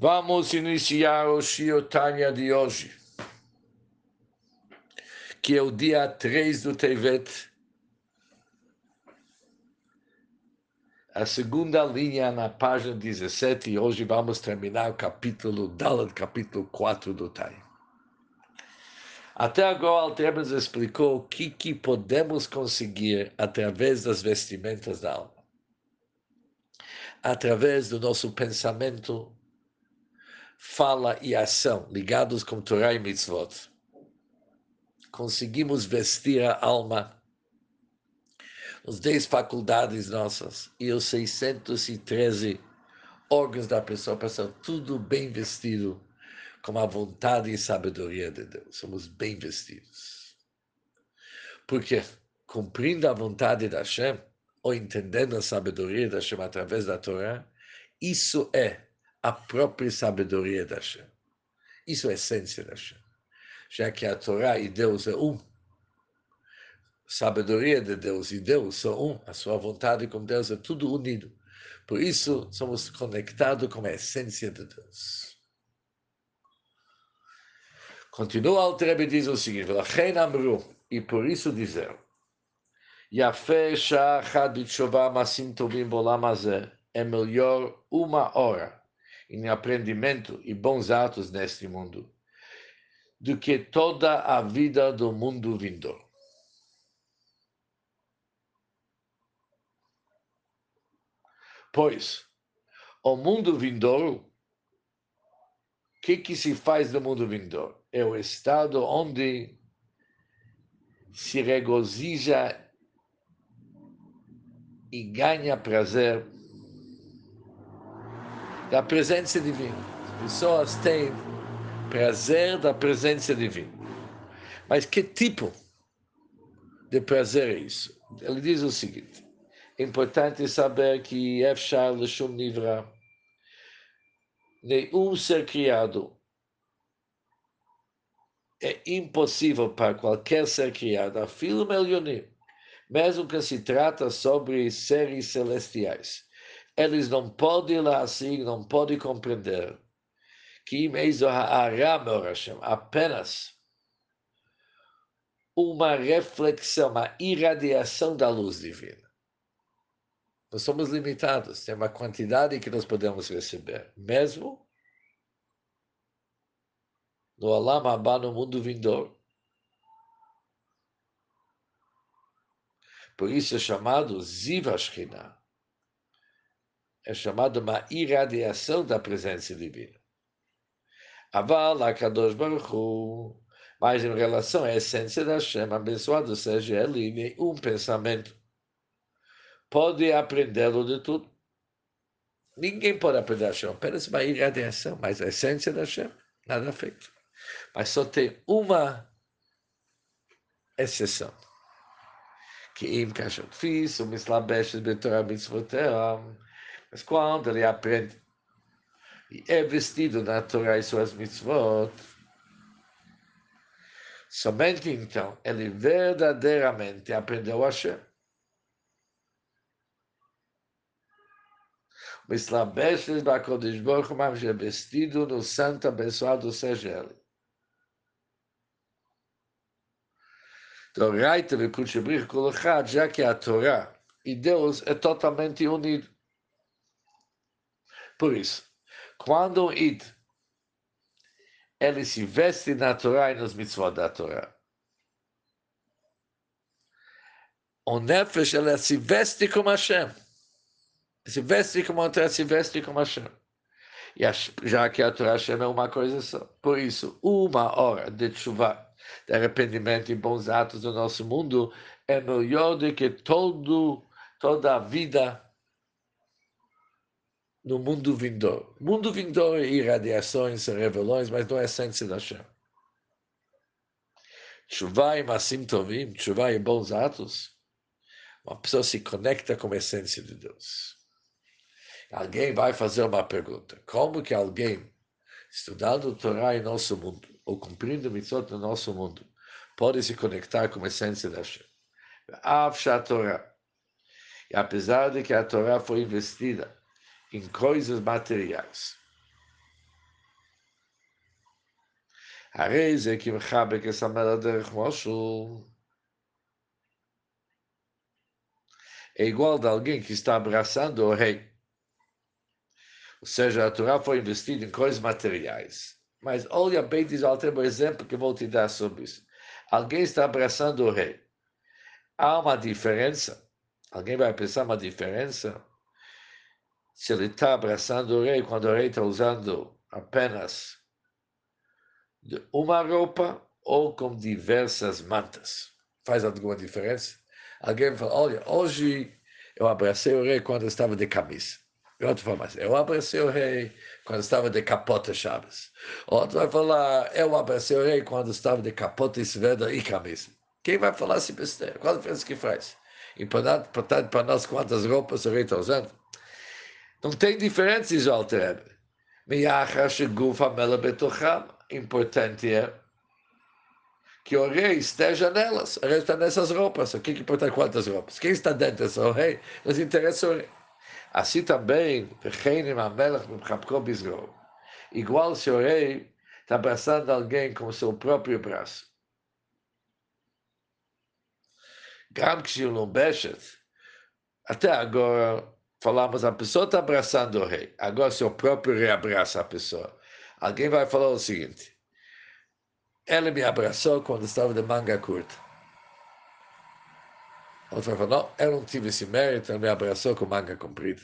Vamos iniciar o Shiotanya de hoje, que é o dia 3 do Tevet. A segunda linha na página 17, e hoje vamos terminar o capítulo Dalet, capítulo 4 do Tai. Até agora, Altrebens explicou o que, que podemos conseguir através das vestimentas da alma. Através do nosso pensamento, fala e ação ligados com Torah e Mitzvot. Conseguimos vestir a alma, os 10 faculdades nossas e os 613 órgãos da pessoa para ser tudo bem vestido, com a vontade e sabedoria de Deus. Somos bem vestidos. Porque, cumprindo a vontade da Hashem, ou entendendo a sabedoria da Hashem através da Torá, isso é a própria sabedoria da Hashem. Isso é a essência da Hashem. Já que a Torá e Deus é um, sabedoria de Deus e Deus são um, a sua vontade com Deus é tudo unido. Por isso, somos conectados com a essência de Deus. Continua o Trebe diz o seguinte, e por isso dizer, Yafé Shachad Bitshová Masim Tovim Bolam é melhor uma hora em aprendimento e bons atos neste mundo, do que toda a vida do mundo vindouro. Pois, o mundo vindouro, o que, que se faz no mundo vindouro? É o estado onde se regozija e ganha prazer da presença divina. As pessoas têm prazer da presença divina. Mas que tipo de prazer é isso? Ele diz o seguinte: é importante saber que Efshar Leshum Nivra, nenhum ser criado é impossível para qualquer ser criado, afilo melhonim, mesmo que se trata sobre seres celestiais eles não podem lá assim, não podem compreender que apenas uma reflexão, uma irradiação da luz divina. Nós somos limitados, tem uma quantidade que nós podemos receber, mesmo no Alam Abba, no mundo vindouro. Por isso é chamado Ziva Shekhinah é chamado uma irradiação da presença divina. Aval Akadosh Baruch Hu, mas em relação à essência da Hashem, abençoado seja ele, nenhum pensamento pode aprendê-lo de tudo. Ninguém pode aprender a Hashem, apenas uma irradiação, mas a essência da Hashem, nada feito. Mas só tem uma exceção. Que im kashat fis, o mislabesh betorah mitzvoteram, mas quando ele aprende e é vestido na Torá e suas mitzvot, somente então ele verdadeiramente aprendeu a Hashem. Mislabeshes Bakodesh Baruch Hu, é vestido no santo abençoado seja ele. Doraita v'kutchebrich kol já que a Torá e Deus é totalmente unido. Por isso, quando o Id ele se veste na Torá e nos mitzvot da Torá, o Nefesh ele se veste como Hashem. Se veste como a Torá, se veste como Hashem. E já que a Torá Hashem é uma coisa só. Por isso, uma hora de chuva, de arrependimento e bons atos do nosso mundo é melhor do que todo, toda a vida no mundo vindouro. Mundo vindouro é irradiações, revelões, mas não é essência da Hashem. Chuvai masim tovim, chuvai bons atos. Uma pessoa se conecta com a essência de Deus. Alguém vai fazer uma pergunta. Como que alguém, estudando o Torá em nosso mundo, ou cumprindo mitzvot no nosso mundo, pode se conectar com a essência da Hashem? Torá. E apesar de que a Torá foi investida em coisas materiais. A reise é que Rabbe que Samara derech é, é igual de alguém que está abraçando o rei. Ou seja, a Torá foi investida em coisas materiais. Mas olha bem, diz o um exemplo que vou te dar sobre isso. Alguém está abraçando o rei. Há uma diferença. Alguém vai pensar uma diferença se ele está abraçando o rei quando o rei está usando apenas uma roupa ou com diversas mantas. Faz alguma diferença? Alguém fala, olha, hoje eu abracei o rei quando estava de camisa. Outro fala, mas eu abracei o rei quando estava de capota chaves. Outro vai falar, eu abracei o rei quando estava de capota esveda e camisa. Quem vai falar se besteira? Qual a diferença que faz? Importante, portanto, para nós, quantas roupas o rei está usando? Não tem diferença, diz o Alter importante é que o rei esteja nelas. O rei está nessas roupas. O que, que importa quantas roupas? Quem está dentro desse rei? Nos interessa o rei. Assim também, igual se o rei está abraçando alguém com o seu próprio braço. Até agora falamos a pessoa está abraçando o rei. Agora se o próprio rei abraça a pessoa. Alguém vai falar o seguinte: ele me abraçou quando estava de manga curta. Outro vai falar: não, eu não tive esse mérito, ele me abraçou com manga comprida.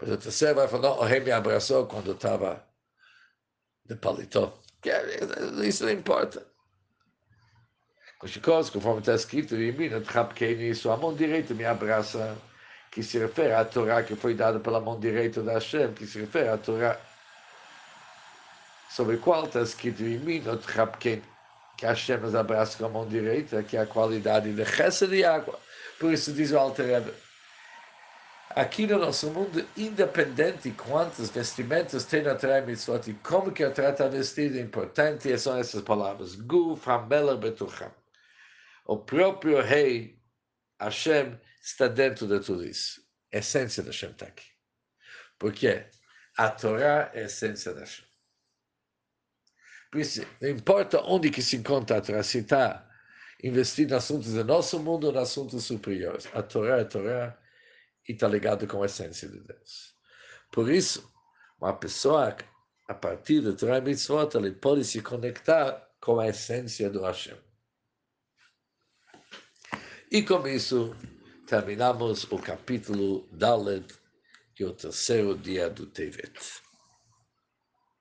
Mas o terceiro vai falar: não, o rei me abraçou quando estava de paletó. Isso não importa. Conforme está escrito em mim, a mão direita me abraça, que se refere à Torá que foi dada pela mão direita da Hashem, que se refere à Torá sobre qual está escrito em mim, que Hashem nos abraça com a mão direita, que é a qualidade de resta de água. Por isso diz o Alter aqui no nosso mundo, independente de quantos vestimentos tem na Torá Mitzvot e como que a Torá está vestida, importante são essas palavras. Guf Hamela Betucham. O próprio rei, Hashem, está dentro de tudo isso. A essência da Hashem está aqui. Por quê? A Torá é a essência da Hashem. Por isso, não importa onde que se encontra a Torá, se está investindo em assuntos do nosso mundo ou em assuntos superiores. A Torá é a Torá e está ligado com a essência de Deus. Por isso, uma pessoa, a partir da Torá e Mitzvot, ele pode se conectar com a essência do Hashem. E com isso, terminamos o capítulo Dalet, que é o terceiro dia do Tevet.